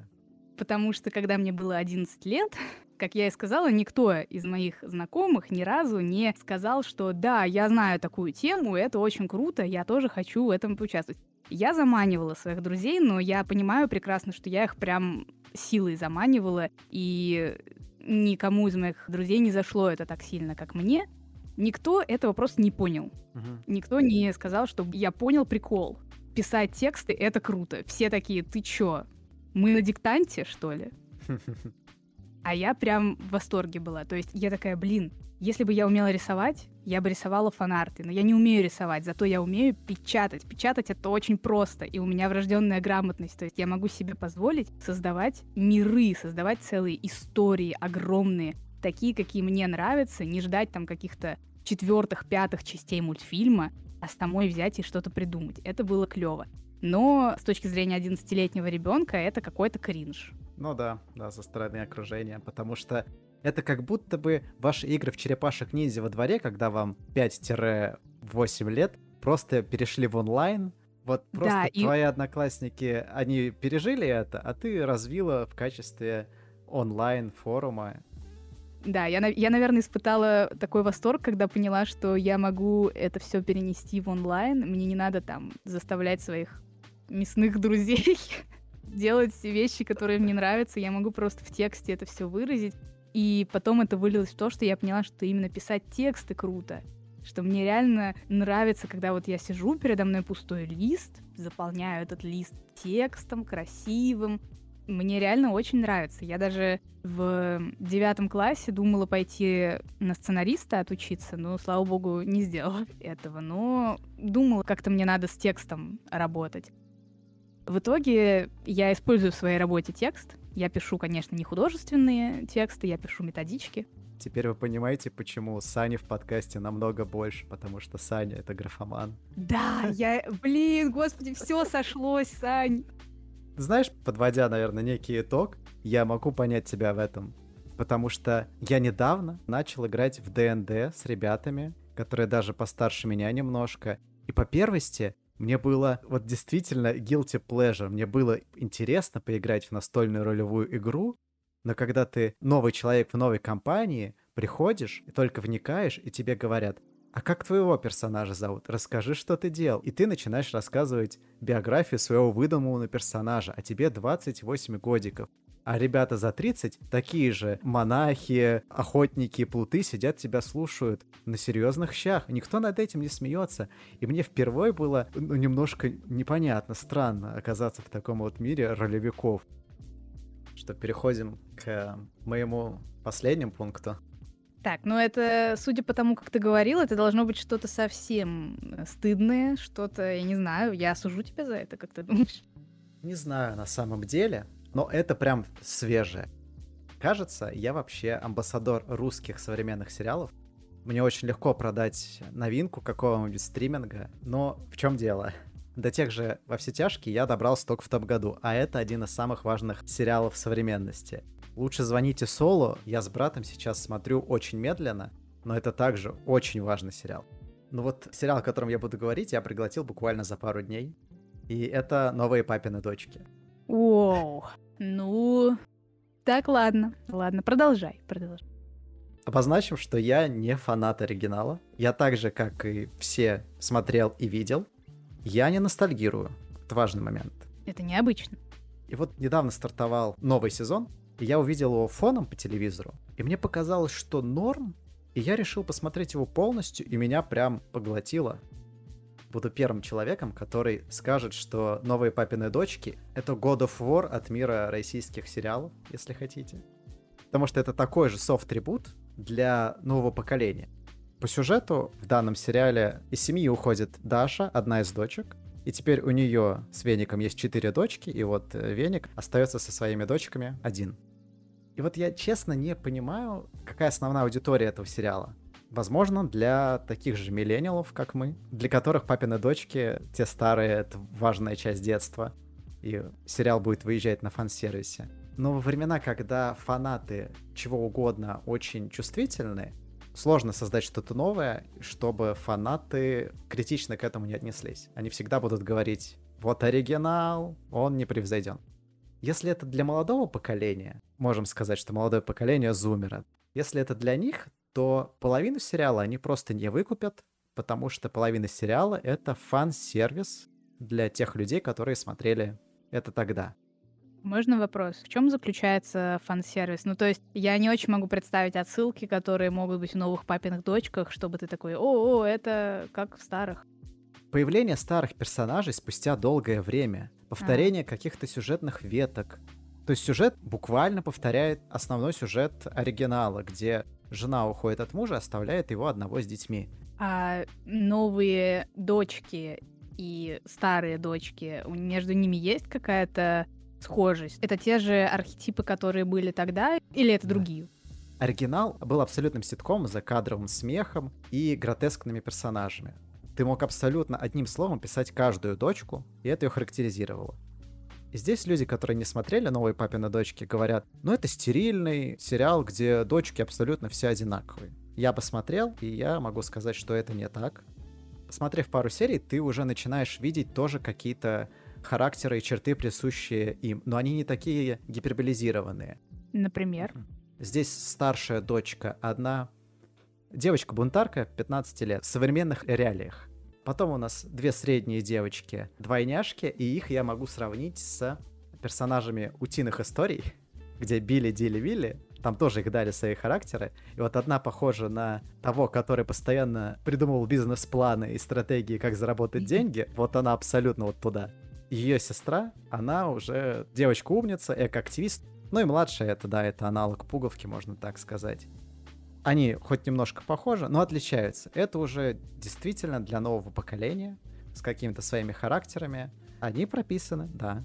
[SPEAKER 1] Потому что, когда мне было 11 лет, как я и сказала, никто из моих знакомых ни разу не сказал, что да, я знаю такую тему, это очень круто, я тоже хочу в этом поучаствовать. Я заманивала своих друзей, но я понимаю прекрасно, что я их прям силой заманивала, и никому из моих друзей не зашло это так сильно, как мне. Никто этого просто не понял.
[SPEAKER 2] Мгм.
[SPEAKER 1] Никто не сказал, что я понял прикол. Писать тексты — это круто. Все такие, ты чё, мы на диктанте, что ли? А я прям в восторге была. То есть я такая, блин, если бы я умела рисовать, я бы рисовала фанарты. Но я не умею рисовать, зато я умею печатать. Печатать это очень просто, и у меня врожденная грамотность. То есть я могу себе позволить создавать миры, создавать целые истории огромные, такие, какие мне нравятся, не ждать там каких-то четвертых, пятых частей мультфильма, а самой взять и что-то придумать. Это было клево. Но с точки зрения 11-летнего ребенка это какой-то кринж.
[SPEAKER 2] Ну да, да, со стороны окружения, потому что это как будто бы ваши игры в черепашек ниндзя во дворе, когда вам 5-8 лет, просто перешли в онлайн. Вот просто
[SPEAKER 1] Да, и-
[SPEAKER 2] твои одноклассники, они пережили это, а ты развила в качестве онлайн форума.
[SPEAKER 1] Да, я, я, наверное, испытала такой восторг, когда поняла, что я могу это все перенести в онлайн. Мне не надо там заставлять своих мясных друзей делать вещи, которые мне нравятся. Я могу просто в тексте это все выразить. И потом это вылилось в то, что я поняла, что именно писать тексты круто. Что мне реально нравится, когда вот я сижу, передо мной пустой лист, заполняю этот лист текстом красивым, мне реально очень нравится. Я даже в девятом классе думала пойти на сценариста отучиться, но, слава богу, не сделала этого. Но думала, как-то мне надо с текстом работать. В итоге я использую в своей работе текст. Я пишу, конечно, не художественные тексты, я пишу методички.
[SPEAKER 2] Теперь вы понимаете, почему Сани в подкасте намного больше, потому что Саня — это графоман.
[SPEAKER 1] Да, я... Блин, господи, все сошлось, Сань.
[SPEAKER 2] Знаешь, подводя, наверное, некий итог, я могу понять тебя в этом. Потому что я недавно начал играть в ДНД с ребятами, которые даже постарше меня немножко. И по первости мне было вот действительно guilty pleasure. Мне было интересно поиграть в настольную ролевую игру, но когда ты новый человек в новой компании, приходишь и только вникаешь, и тебе говорят, а как твоего персонажа зовут? Расскажи, что ты делал. И ты начинаешь рассказывать биографию своего выдуманного персонажа, а тебе 28 годиков. А ребята за 30, такие же монахи, охотники, плуты, сидят тебя слушают на серьезных щах. Никто над этим не смеется. И мне впервые было ну, немножко непонятно, странно оказаться в таком вот мире ролевиков. Что переходим к моему последнему пункту.
[SPEAKER 1] Так, ну это, судя по тому, как ты говорил, это должно быть что-то совсем э, стыдное, что-то, я не знаю, я осужу тебя за это, как ты думаешь?
[SPEAKER 2] Не знаю на самом деле, но это прям свежее. Кажется, я вообще амбассадор русских современных сериалов. Мне очень легко продать новинку какого-нибудь стриминга, но в чем дело? До тех же «Во все тяжкие» я добрался только в том году, а это один из самых важных сериалов современности. Лучше звоните Соло. Я с братом сейчас смотрю очень медленно, но это также очень важный сериал. Ну вот сериал, о котором я буду говорить, я приглотил буквально за пару дней. И это «Новые папины дочки».
[SPEAKER 1] Воу. Ну, так, ладно. Ладно, продолжай, продолжай.
[SPEAKER 2] Обозначим, что я не фанат оригинала. Я так же, как и все, смотрел и видел. Я не ностальгирую. Это важный момент.
[SPEAKER 1] Это необычно.
[SPEAKER 2] И вот недавно стартовал новый сезон, я увидел его фоном по телевизору, и мне показалось, что норм, и я решил посмотреть его полностью, и меня прям поглотило. Буду первым человеком, который скажет, что «Новые папины дочки» — это God of War от мира российских сериалов, если хотите. Потому что это такой же софт-трибут для нового поколения. По сюжету в данном сериале из семьи уходит Даша, одна из дочек, и теперь у нее с Веником есть четыре дочки, и вот э, Веник остается со своими дочками один. И вот я честно не понимаю, какая основная аудитория этого сериала. Возможно, для таких же миллениалов, как мы, для которых папины дочки, те старые, это важная часть детства, и сериал будет выезжать на фан-сервисе. Но во времена, когда фанаты чего угодно очень чувствительны, сложно создать что-то новое, чтобы фанаты критично к этому не отнеслись. Они всегда будут говорить, вот оригинал, он не превзойден. Если это для молодого поколения, можем сказать, что молодое поколение зумера. Если это для них, то половину сериала они просто не выкупят, потому что половина сериала — это фан-сервис для тех людей, которые смотрели это тогда.
[SPEAKER 1] Можно вопрос? В чем заключается фан-сервис? Ну, то есть я не очень могу представить отсылки, которые могут быть в новых папиных дочках, чтобы ты такой, о, о это как в старых.
[SPEAKER 2] Появление старых персонажей спустя долгое время, повторение а. каких-то сюжетных веток. То есть сюжет буквально повторяет основной сюжет оригинала, где жена уходит от мужа, оставляет его одного с детьми.
[SPEAKER 1] А новые дочки и старые дочки, между ними есть какая-то схожесть? Это те же архетипы, которые были тогда, или это да. другие?
[SPEAKER 2] Оригинал был абсолютным ситком за кадровым смехом и гротескными персонажами. Ты мог абсолютно одним словом писать каждую дочку, и это ее характеризировало. И здесь люди, которые не смотрели «Новые папины дочки», говорят, ну это стерильный сериал, где дочки абсолютно все одинаковые. Я посмотрел, и я могу сказать, что это не так. Посмотрев пару серий, ты уже начинаешь видеть тоже какие-то характеры и черты, присущие им, но они не такие гиперболизированные.
[SPEAKER 1] Например?
[SPEAKER 2] Здесь старшая дочка одна, девочка-бунтарка 15 лет в современных реалиях. Потом у нас две средние девочки, двойняшки, и их я могу сравнить с персонажами утиных историй, где Билли, Дилли, Вилли, там тоже их дали свои характеры. И вот одна похожа на того, который постоянно придумывал бизнес-планы и стратегии, как заработать деньги. Вот она абсолютно вот туда. Ее сестра, она уже девочка-умница, эко-активист. Ну и младшая это, да, это аналог пуговки, можно так сказать. Они хоть немножко похожи, но отличаются. Это уже действительно для нового поколения, с какими-то своими характерами. Они прописаны, да.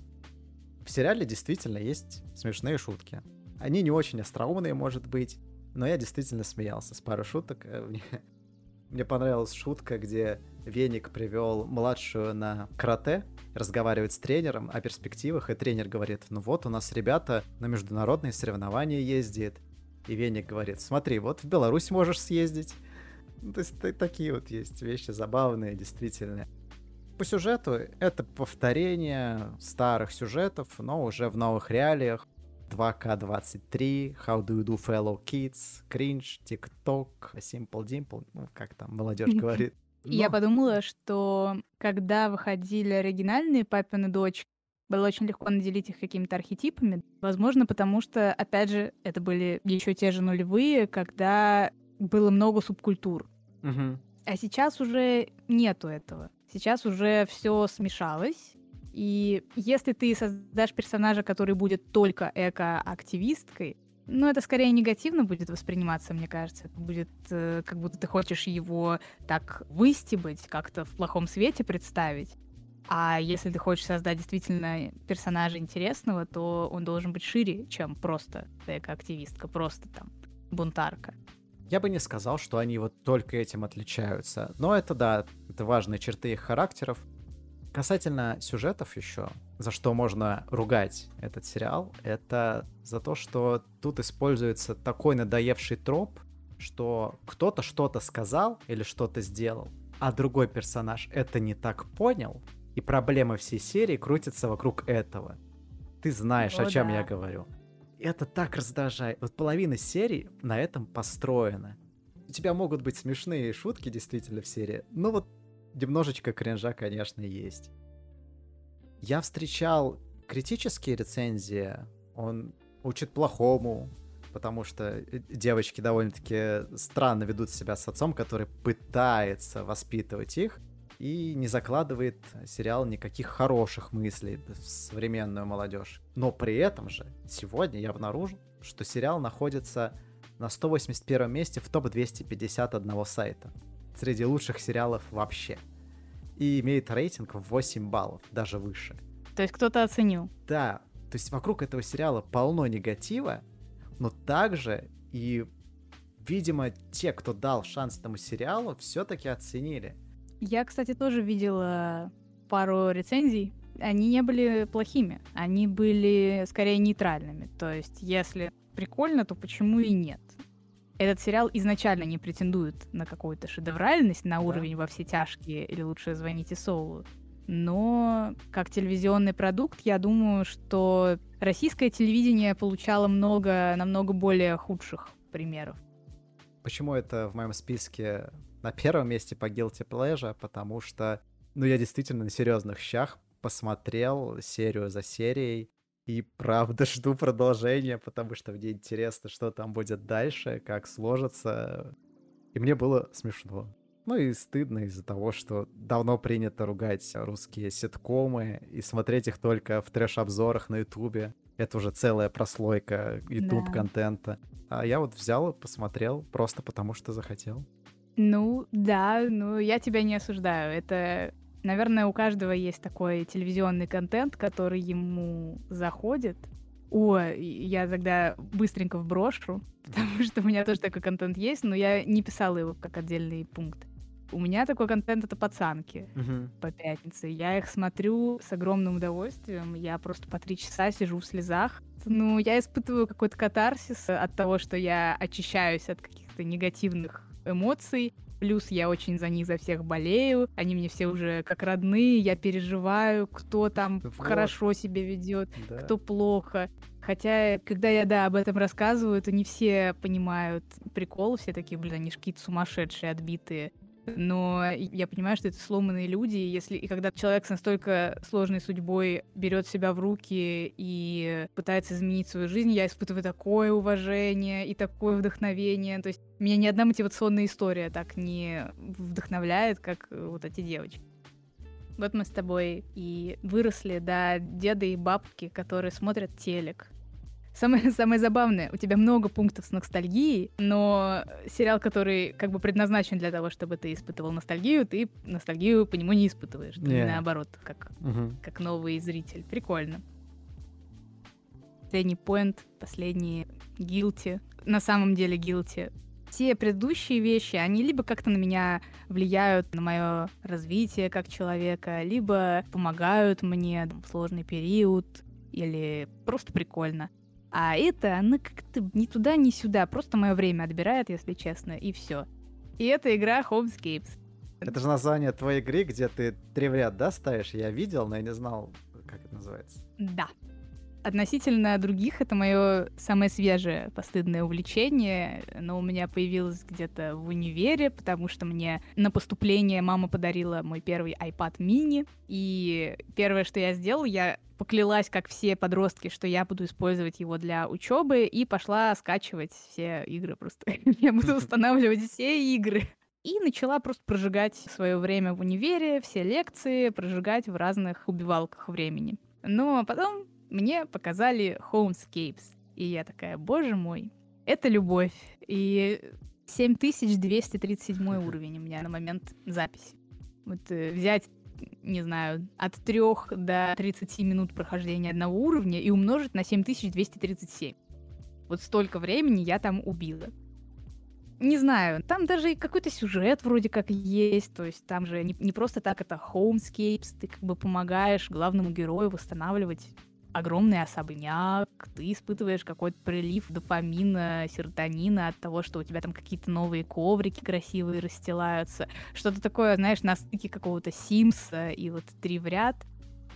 [SPEAKER 2] В сериале действительно есть смешные шутки. Они не очень остроумные, может быть, но я действительно смеялся с пару шуток. Э, мне понравилась шутка, где Веник привел младшую на карате, разговаривает с тренером о перспективах, и тренер говорит, ну вот у нас ребята на международные соревнования ездят, и Веник говорит, смотри, вот в Беларусь можешь съездить. Ну, то есть такие вот есть вещи забавные, действительно. По сюжету это повторение старых сюжетов, но уже в новых реалиях. 2К23, How Do You Do Fellow Kids, Cringe, TikTok, Simple Dimple, ну, как там молодежь говорит.
[SPEAKER 1] Но... Я подумала, что когда выходили оригинальные «Папины дочь», было очень легко наделить их какими-то архетипами. Возможно, потому что, опять же, это были еще те же нулевые, когда было много субкультур.
[SPEAKER 2] Угу.
[SPEAKER 1] А сейчас уже нету этого. Сейчас уже все смешалось. И если ты создашь персонажа, который будет только эко-активисткой, ну, это скорее негативно будет восприниматься, мне кажется. Это будет э, как будто ты хочешь его так выстебать, как-то в плохом свете представить. А если ты хочешь создать действительно персонажа интересного, то он должен быть шире, чем просто эко-активистка, просто там бунтарка.
[SPEAKER 2] Я бы не сказал, что они вот только этим отличаются. Но это да, это важные черты их характеров. Касательно сюжетов еще, за что можно ругать этот сериал, это за то, что тут используется такой надоевший троп, что кто-то что-то сказал или что-то сделал, а другой персонаж это не так понял, и проблема всей серии крутится вокруг этого. Ты знаешь, о, о чем да. я говорю. Это так раздражает. Вот половина серии на этом построена. У тебя могут быть смешные шутки действительно в серии, но вот немножечко кринжа, конечно, есть. Я встречал критические рецензии, он учит плохому, потому что э, девочки довольно-таки странно ведут себя с отцом, который пытается воспитывать их и не закладывает сериал никаких хороших мыслей в современную молодежь. Но при этом же сегодня я обнаружил, что сериал находится на 181 месте в топ-251 сайта среди лучших сериалов вообще. И имеет рейтинг в 8 баллов, даже выше.
[SPEAKER 1] То есть кто-то оценил?
[SPEAKER 2] Да, то есть вокруг этого сериала полно негатива, но также и, видимо, те, кто дал шанс этому сериалу, все-таки оценили.
[SPEAKER 1] Я, кстати, тоже видела пару рецензий. Они не были плохими, они были скорее нейтральными. То есть, если прикольно, то почему и нет? Этот сериал изначально не претендует на какую-то шедевральность, на уровень во все тяжкие или лучше звоните Соулу. Но как телевизионный продукт, я думаю, что российское телевидение получало много, намного более худших примеров.
[SPEAKER 2] Почему это в моем списке на первом месте по Guilty Pleasure? Потому что, ну, я действительно на серьезных щах посмотрел серию за серией, и правда жду продолжения, потому что мне интересно, что там будет дальше, как сложится. И мне было смешно. Ну и стыдно из-за того, что давно принято ругать русские ситкомы и смотреть их только в трэш-обзорах на ютубе. Это уже целая прослойка ютуб-контента. Да. А я вот взял и посмотрел просто потому, что захотел.
[SPEAKER 1] Ну, да, ну я тебя не осуждаю. Это Наверное, у каждого есть такой телевизионный контент, который ему заходит. О, я тогда быстренько вброшу, потому что у меня тоже такой контент есть, но я не писала его как отдельный пункт. У меня такой контент это пацанки
[SPEAKER 2] uh-huh.
[SPEAKER 1] по пятнице. Я их смотрю с огромным удовольствием. Я просто по три часа сижу в слезах. Ну, я испытываю какой-то катарсис от того, что я очищаюсь от каких-то негативных эмоций Плюс я очень за них за всех болею. Они мне все уже как родные. Я переживаю, кто там вот. хорошо себя ведет, да. кто плохо. Хотя, когда я, да, об этом рассказываю, то не все понимают прикол. Все такие, блин, они какие-то сумасшедшие, отбитые но я понимаю, что это сломанные люди, если и когда человек с настолько сложной судьбой берет себя в руки и пытается изменить свою жизнь, я испытываю такое уважение и такое вдохновение. То есть меня ни одна мотивационная история так не вдохновляет, как вот эти девочки. Вот мы с тобой и выросли до деда и бабки, которые смотрят телек, Самое, самое забавное, у тебя много пунктов с ностальгией, но сериал, который как бы предназначен для того, чтобы ты испытывал ностальгию, ты ностальгию по нему не испытываешь. Ты yeah. наоборот, как, uh-huh. как новый зритель. Прикольно. Последний поинт, последний гилти. На самом деле гилти. Все предыдущие вещи, они либо как-то на меня влияют, на мое развитие как человека, либо помогают мне в сложный период, или просто прикольно. А это, она как-то ни туда, ни сюда. Просто мое время отбирает, если честно, и все. И это игра Homescapes.
[SPEAKER 2] Это же название твоей игры, где ты три в ряд, да, ставишь? Я видел, но я не знал, как это называется.
[SPEAKER 1] Да. Относительно других, это мое самое свежее постыдное увлечение. но у меня появилось где-то в универе, потому что мне на поступление мама подарила мой первый iPad mini. И первое, что я сделала, я поклялась, как все подростки, что я буду использовать его для учебы, и пошла скачивать все игры просто. я буду устанавливать все игры. И начала просто прожигать свое время в универе, все лекции, прожигать в разных убивалках времени. Но потом мне показали Homescapes. И я такая, боже мой, это любовь. И 7237 уровень у меня на момент записи. Вот э, взять не знаю, от 3 до 30 минут прохождения одного уровня и умножить на 7237. Вот столько времени я там убила. Не знаю, там даже и какой-то сюжет вроде как есть, то есть там же не, не просто так это homescapes, ты как бы помогаешь главному герою восстанавливать огромный особняк, ты испытываешь какой-то прилив дофамина, серотонина от того, что у тебя там какие-то новые коврики красивые расстилаются. Что-то такое, знаешь, на стыке какого-то Симса и вот три в ряд.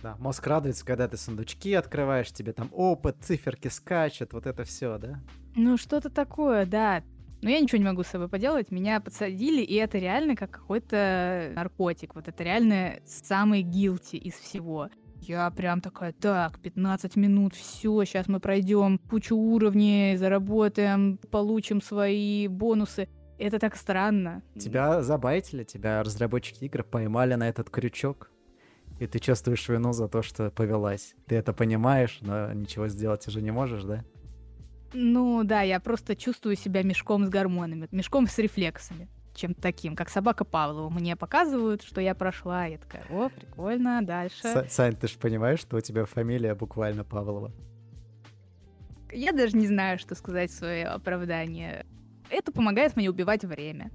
[SPEAKER 2] Да, мозг радуется, когда ты сундучки открываешь, тебе там опыт, циферки скачут, вот это все, да?
[SPEAKER 1] Ну, что-то такое, да. Но я ничего не могу с собой поделать, меня подсадили, и это реально как какой-то наркотик. Вот это реально самый гилти из всего. Я прям такая, так, 15 минут, все, сейчас мы пройдем кучу уровней, заработаем, получим свои бонусы. Это так странно.
[SPEAKER 2] Тебя забайтили, тебя разработчики игр поймали на этот крючок, и ты чувствуешь вину за то, что повелась. Ты это понимаешь, но ничего сделать уже не можешь, да?
[SPEAKER 1] Ну да, я просто чувствую себя мешком с гормонами, мешком с рефлексами чем-то таким, как собака Павлова. Мне показывают, что я прошла, я такая, о, прикольно, дальше.
[SPEAKER 2] С Сань, ты же понимаешь, что у тебя фамилия буквально Павлова?
[SPEAKER 1] Я даже не знаю, что сказать в свое оправдание. Это помогает мне убивать время.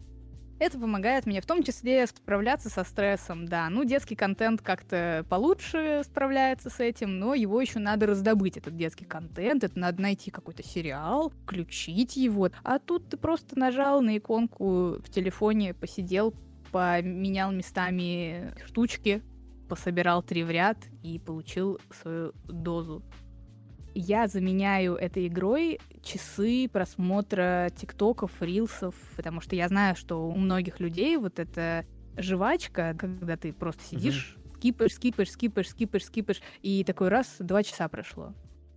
[SPEAKER 1] Это помогает мне в том числе справляться со стрессом, да. Ну, детский контент как-то получше справляется с этим, но его еще надо раздобыть, этот детский контент. Это надо найти какой-то сериал, включить его. А тут ты просто нажал на иконку в телефоне, посидел, поменял местами штучки, пособирал три в ряд и получил свою дозу я заменяю этой игрой часы просмотра тиктоков, рилсов, потому что я знаю, что у многих людей вот эта жвачка, когда ты просто сидишь, mm-hmm. скипаешь, скипаешь, скипаешь, скипаешь, скипаешь, и такой раз, два часа прошло.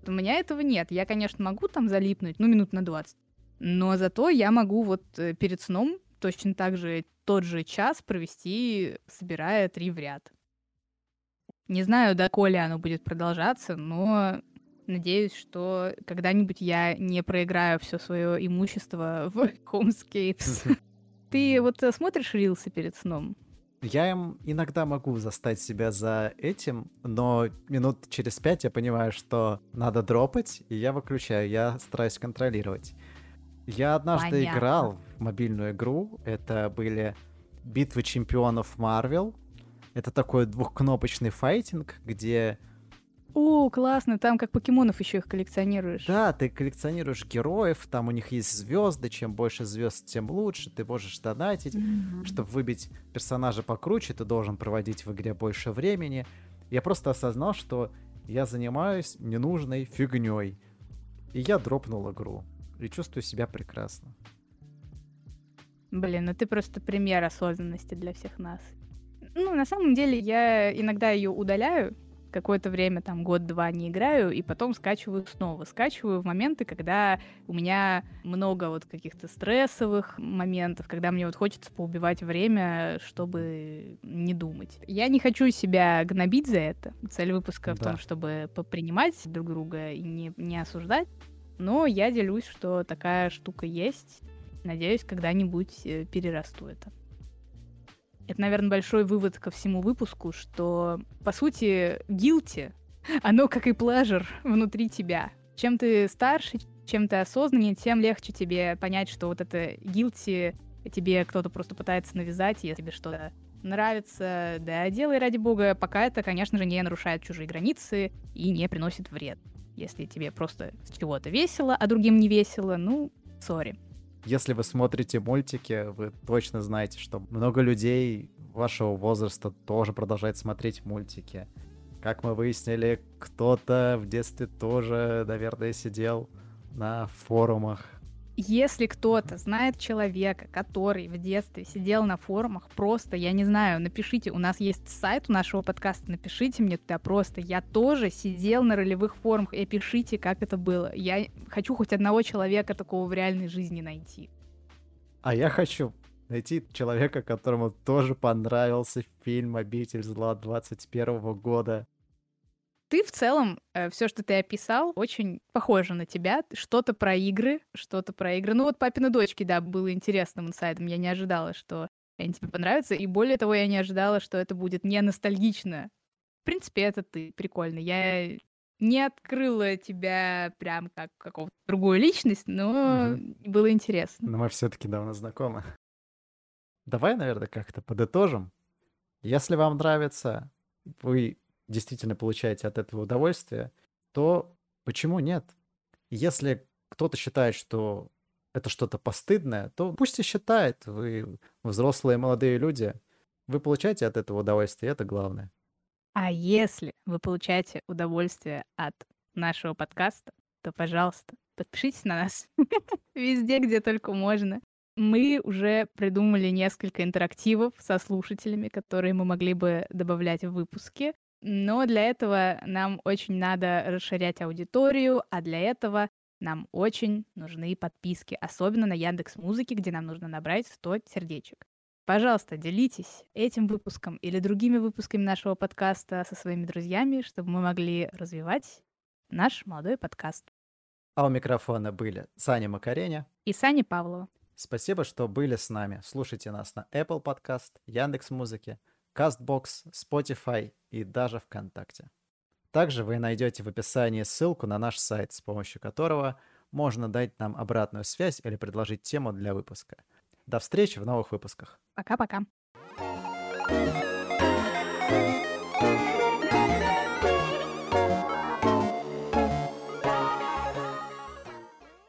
[SPEAKER 1] У меня этого нет. Я, конечно, могу там залипнуть, ну, минут на 20. Но зато я могу вот э, перед сном точно так же тот же час провести, собирая три в ряд. Не знаю, доколе оно будет продолжаться, но Надеюсь, что когда-нибудь я не проиграю все свое имущество в Homescapes. Ты вот э, смотришь рилсы перед сном?
[SPEAKER 2] Я им иногда могу застать себя за этим, но минут через пять я понимаю, что надо дропать, и я выключаю, я стараюсь контролировать. Я однажды Понятно. играл в мобильную игру, это были битвы чемпионов Марвел. Это такой двухкнопочный файтинг, где
[SPEAKER 1] О, классно, там как покемонов еще их коллекционируешь.
[SPEAKER 2] Да, ты коллекционируешь героев, там у них есть звезды, чем больше звезд, тем лучше. Ты можешь донатить, mm-hmm. чтобы выбить персонажа покруче, ты должен проводить в игре больше времени. Я просто осознал, что я занимаюсь ненужной фигней. И я дропнул игру. И чувствую себя прекрасно.
[SPEAKER 1] Блин, ну ты просто пример осознанности для всех нас. Ну, на самом деле, я иногда ее удаляю, какое-то время, там, год-два не играю, и потом скачиваю снова. Скачиваю в моменты, когда у меня много вот каких-то стрессовых моментов, когда мне вот хочется поубивать время, чтобы не думать. Я не хочу себя гнобить за это. Цель выпуска да. в том, чтобы попринимать друг друга и не, не осуждать. Но я делюсь, что такая штука есть. Надеюсь, когда-нибудь э, перерасту это. Это, наверное, большой вывод ко всему выпуску, что, по сути, guilty, оно как и плажер внутри тебя. Чем ты старше, чем ты осознаннее, тем легче тебе понять, что вот это guilty тебе кто-то просто пытается навязать, если тебе что-то нравится, да, делай ради бога, пока это, конечно же, не нарушает чужие границы и не приносит вред. Если тебе просто с чего-то весело, а другим не весело, ну, сори.
[SPEAKER 2] Если вы смотрите мультики, вы точно знаете, что много людей вашего возраста тоже продолжает смотреть мультики. Как мы выяснили, кто-то в детстве тоже, наверное, сидел на форумах
[SPEAKER 1] если кто-то знает человека, который в детстве сидел на форумах, просто, я не знаю, напишите, у нас есть сайт у нашего подкаста, напишите мне туда просто, я тоже сидел на ролевых форумах, и пишите, как это было. Я хочу хоть одного человека такого в реальной жизни найти.
[SPEAKER 2] А я хочу найти человека, которому тоже понравился фильм «Обитель зла» 21 года
[SPEAKER 1] ты в целом, э, все, что ты описал, очень похоже на тебя. Что-то про игры, что-то про игры. Ну вот «Папины дочки», да, было интересным инсайдом. Я не ожидала, что они тебе понравятся. И более того, я не ожидала, что это будет не ностальгично. В принципе, это ты. Прикольно. Я не открыла тебя прям как какого-то другую личность, но угу. было интересно.
[SPEAKER 2] Но мы все-таки давно знакомы. Давай, наверное, как-то подытожим. Если вам нравится, вы действительно получаете от этого удовольствие, то почему нет? Если кто-то считает, что это что-то постыдное, то пусть и считает. Вы взрослые молодые люди. Вы получаете от этого удовольствие, это главное.
[SPEAKER 1] А если вы получаете удовольствие от нашего подкаста, то, пожалуйста, подпишитесь на нас везде, где только можно. Мы уже придумали несколько интерактивов со слушателями, которые мы могли бы добавлять в выпуски. Но для этого нам очень надо расширять аудиторию, а для этого нам очень нужны подписки, особенно на Яндекс Музыке, где нам нужно набрать 100 сердечек. Пожалуйста, делитесь этим выпуском или другими выпусками нашего подкаста со своими друзьями, чтобы мы могли развивать наш молодой подкаст.
[SPEAKER 2] А у микрофона были Саня Макареня
[SPEAKER 1] и Саня Павлова.
[SPEAKER 2] Спасибо, что были с нами. Слушайте нас на Apple Podcast, Яндекс Музыке, CastBox, Spotify и даже ВКонтакте. Также вы найдете в описании ссылку на наш сайт, с помощью которого можно дать нам обратную связь или предложить тему для выпуска. До встречи в новых выпусках.
[SPEAKER 1] Пока-пока. thank you